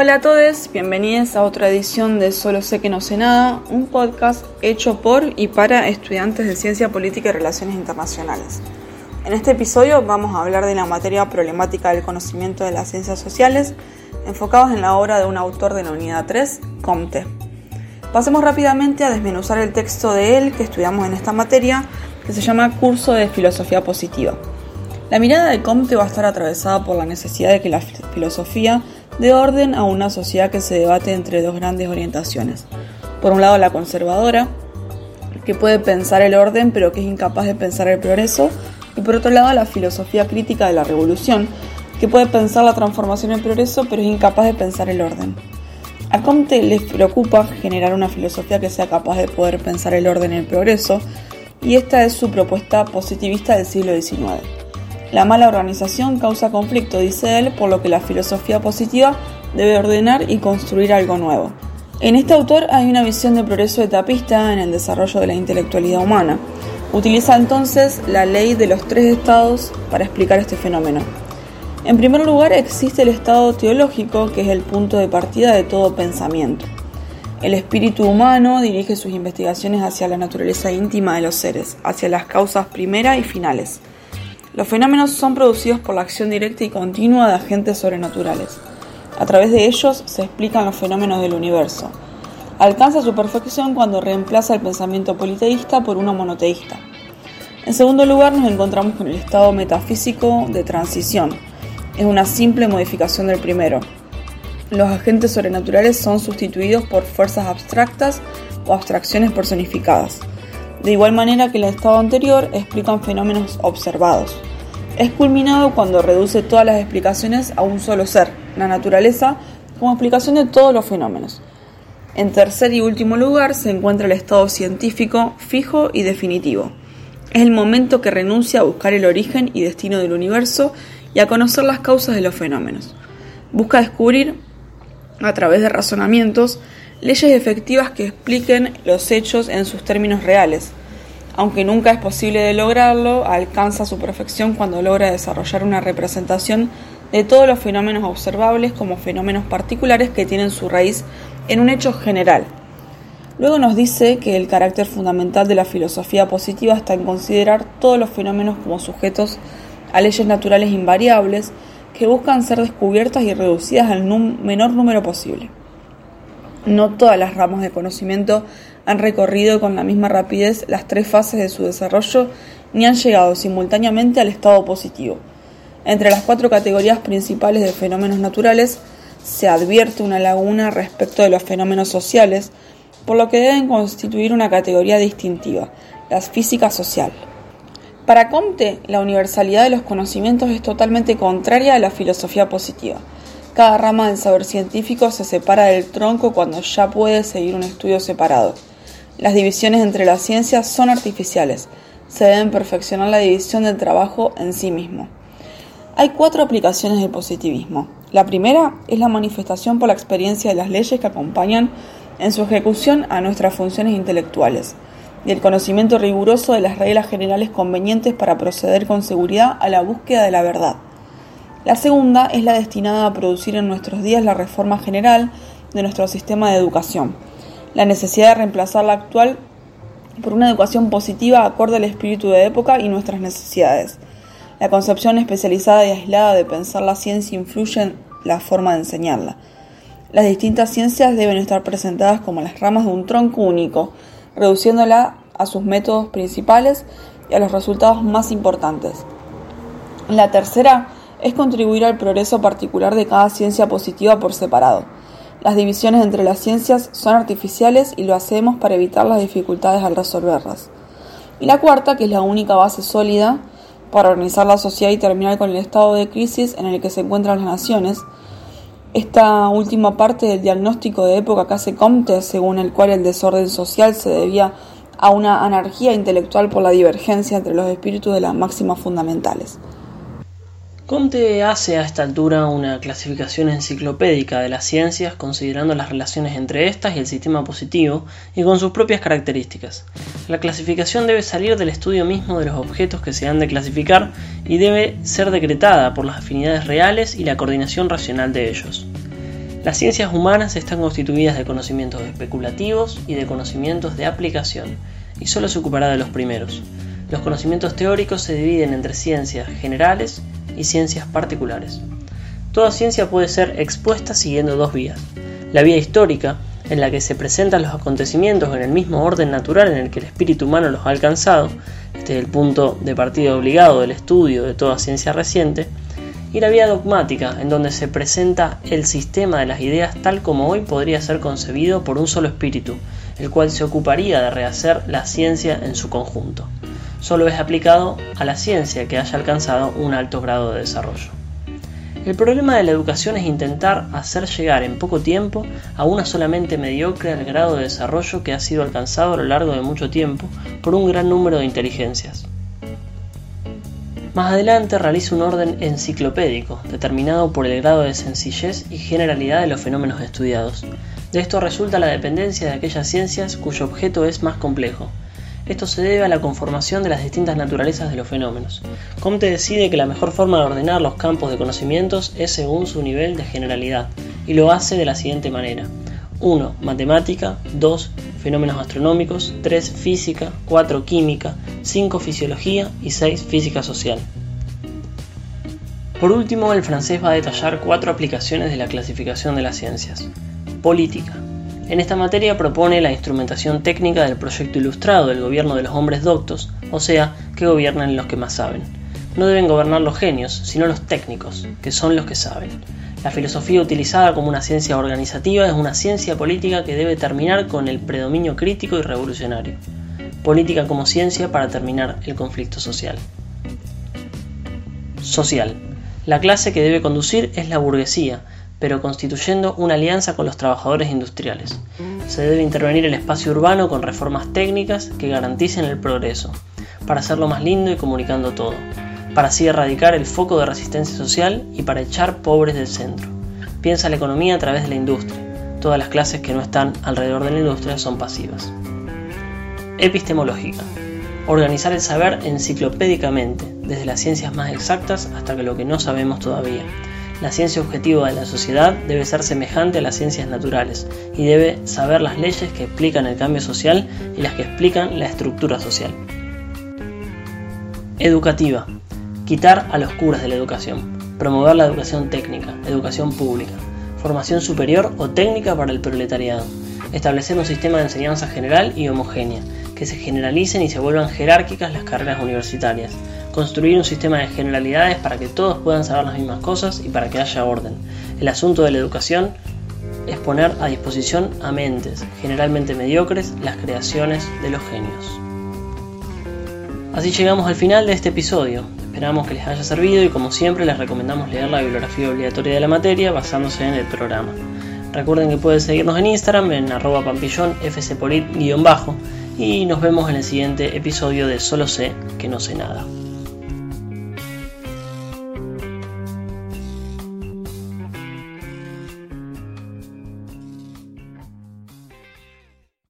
Hola a todos, bienvenidos a otra edición de Solo sé que no sé nada, un podcast hecho por y para estudiantes de Ciencia Política y Relaciones Internacionales. En este episodio vamos a hablar de la materia problemática del conocimiento de las ciencias sociales, enfocados en la obra de un autor de la unidad 3, Comte. Pasemos rápidamente a desmenuzar el texto de él que estudiamos en esta materia, que se llama Curso de Filosofía Positiva. La mirada de Comte va a estar atravesada por la necesidad de que la filosofía dé orden a una sociedad que se debate entre dos grandes orientaciones. Por un lado la conservadora, que puede pensar el orden pero que es incapaz de pensar el progreso, y por otro lado la filosofía crítica de la revolución, que puede pensar la transformación el progreso pero es incapaz de pensar el orden. A Comte le preocupa generar una filosofía que sea capaz de poder pensar el orden y el progreso, y esta es su propuesta positivista del siglo XIX. La mala organización causa conflicto, dice él, por lo que la filosofía positiva debe ordenar y construir algo nuevo. En este autor hay una visión de progreso etapista en el desarrollo de la intelectualidad humana. Utiliza entonces la ley de los tres estados para explicar este fenómeno. En primer lugar existe el estado teológico, que es el punto de partida de todo pensamiento. El espíritu humano dirige sus investigaciones hacia la naturaleza íntima de los seres, hacia las causas primeras y finales. Los fenómenos son producidos por la acción directa y continua de agentes sobrenaturales. A través de ellos se explican los fenómenos del universo. Alcanza su perfección cuando reemplaza el pensamiento politeísta por uno monoteísta. En segundo lugar, nos encontramos con el estado metafísico de transición. Es una simple modificación del primero. Los agentes sobrenaturales son sustituidos por fuerzas abstractas o abstracciones personificadas. De igual manera que el estado anterior explican fenómenos observados es culminado cuando reduce todas las explicaciones a un solo ser, la naturaleza, como explicación de todos los fenómenos. En tercer y último lugar se encuentra el estado científico fijo y definitivo. Es el momento que renuncia a buscar el origen y destino del universo y a conocer las causas de los fenómenos. Busca descubrir, a través de razonamientos, leyes efectivas que expliquen los hechos en sus términos reales, aunque nunca es posible de lograrlo, alcanza su perfección cuando logra desarrollar una representación de todos los fenómenos observables como fenómenos particulares que tienen su raíz en un hecho general. Luego nos dice que el carácter fundamental de la filosofía positiva está en considerar todos los fenómenos como sujetos a leyes naturales invariables que buscan ser descubiertas y reducidas al menor número posible. No todas las ramas de conocimiento han recorrido con la misma rapidez las tres fases de su desarrollo ni han llegado simultáneamente al estado positivo. Entre las cuatro categorías principales de fenómenos naturales se advierte una laguna respecto de los fenómenos sociales, por lo que deben constituir una categoría distintiva, la física social. Para Comte, la universalidad de los conocimientos es totalmente contraria a la filosofía positiva. Cada rama del saber científico se separa del tronco cuando ya puede seguir un estudio separado. Las divisiones entre las ciencias son artificiales. Se deben perfeccionar la división del trabajo en sí mismo. Hay cuatro aplicaciones del positivismo. La primera es la manifestación por la experiencia de las leyes que acompañan en su ejecución a nuestras funciones intelectuales y el conocimiento riguroso de las reglas generales convenientes para proceder con seguridad a la búsqueda de la verdad. La segunda es la destinada a producir en nuestros días la reforma general de nuestro sistema de educación la necesidad de reemplazar la actual por una educación positiva acorde al espíritu de época y nuestras necesidades. La concepción especializada y aislada de pensar la ciencia influye en la forma de enseñarla. Las distintas ciencias deben estar presentadas como las ramas de un tronco único, reduciéndola a sus métodos principales y a los resultados más importantes. La tercera es contribuir al progreso particular de cada ciencia positiva por separado. Las divisiones entre las ciencias son artificiales y lo hacemos para evitar las dificultades al resolverlas. Y la cuarta, que es la única base sólida para organizar la sociedad y terminar con el estado de crisis en el que se encuentran las naciones, esta última parte del diagnóstico de época que hace Comte, según el cual el desorden social se debía a una anarquía intelectual por la divergencia entre los espíritus de las máximas fundamentales. Comte hace a esta altura una clasificación enciclopédica de las ciencias considerando las relaciones entre estas y el sistema positivo y con sus propias características. La clasificación debe salir del estudio mismo de los objetos que se han de clasificar y debe ser decretada por las afinidades reales y la coordinación racional de ellos. Las ciencias humanas están constituidas de conocimientos especulativos y de conocimientos de aplicación, y solo se ocupará de los primeros. Los conocimientos teóricos se dividen entre ciencias generales y ciencias particulares. Toda ciencia puede ser expuesta siguiendo dos vías. La vía histórica, en la que se presentan los acontecimientos en el mismo orden natural en el que el espíritu humano los ha alcanzado, este es el punto de partida obligado del estudio de toda ciencia reciente, y la vía dogmática, en donde se presenta el sistema de las ideas tal como hoy podría ser concebido por un solo espíritu, el cual se ocuparía de rehacer la ciencia en su conjunto. Solo es aplicado a la ciencia que haya alcanzado un alto grado de desarrollo. El problema de la educación es intentar hacer llegar en poco tiempo a una solamente mediocre al grado de desarrollo que ha sido alcanzado a lo largo de mucho tiempo por un gran número de inteligencias. Más adelante realiza un orden enciclopédico, determinado por el grado de sencillez y generalidad de los fenómenos estudiados. De esto resulta la dependencia de aquellas ciencias cuyo objeto es más complejo. Esto se debe a la conformación de las distintas naturalezas de los fenómenos. Comte decide que la mejor forma de ordenar los campos de conocimientos es según su nivel de generalidad, y lo hace de la siguiente manera. 1. Matemática. 2. Fenómenos astronómicos. 3. Física. 4. Química. 5. Fisiología. Y 6. Física social. Por último, el francés va a detallar cuatro aplicaciones de la clasificación de las ciencias. Política. En esta materia propone la instrumentación técnica del proyecto ilustrado del gobierno de los hombres doctos, o sea, que gobiernan los que más saben. No deben gobernar los genios, sino los técnicos, que son los que saben. La filosofía utilizada como una ciencia organizativa es una ciencia política que debe terminar con el predominio crítico y revolucionario. Política como ciencia para terminar el conflicto social. Social. La clase que debe conducir es la burguesía, pero constituyendo una alianza con los trabajadores industriales. Se debe intervenir el espacio urbano con reformas técnicas que garanticen el progreso, para hacerlo más lindo y comunicando todo para así erradicar el foco de resistencia social y para echar pobres del centro. Piensa la economía a través de la industria. Todas las clases que no están alrededor de la industria son pasivas. Epistemológica. Organizar el saber enciclopédicamente, desde las ciencias más exactas hasta lo que no sabemos todavía. La ciencia objetiva de la sociedad debe ser semejante a las ciencias naturales y debe saber las leyes que explican el cambio social y las que explican la estructura social. Educativa. Quitar a los curas de la educación, promover la educación técnica, educación pública, formación superior o técnica para el proletariado, establecer un sistema de enseñanza general y homogénea, que se generalicen y se vuelvan jerárquicas las carreras universitarias, construir un sistema de generalidades para que todos puedan saber las mismas cosas y para que haya orden. El asunto de la educación es poner a disposición a mentes, generalmente mediocres, las creaciones de los genios. Así llegamos al final de este episodio. Esperamos que les haya servido y como siempre les recomendamos leer la bibliografía obligatoria de la materia basándose en el programa. Recuerden que pueden seguirnos en Instagram en arroba pampillón fcpolit-bajo y nos vemos en el siguiente episodio de Solo sé que no sé nada.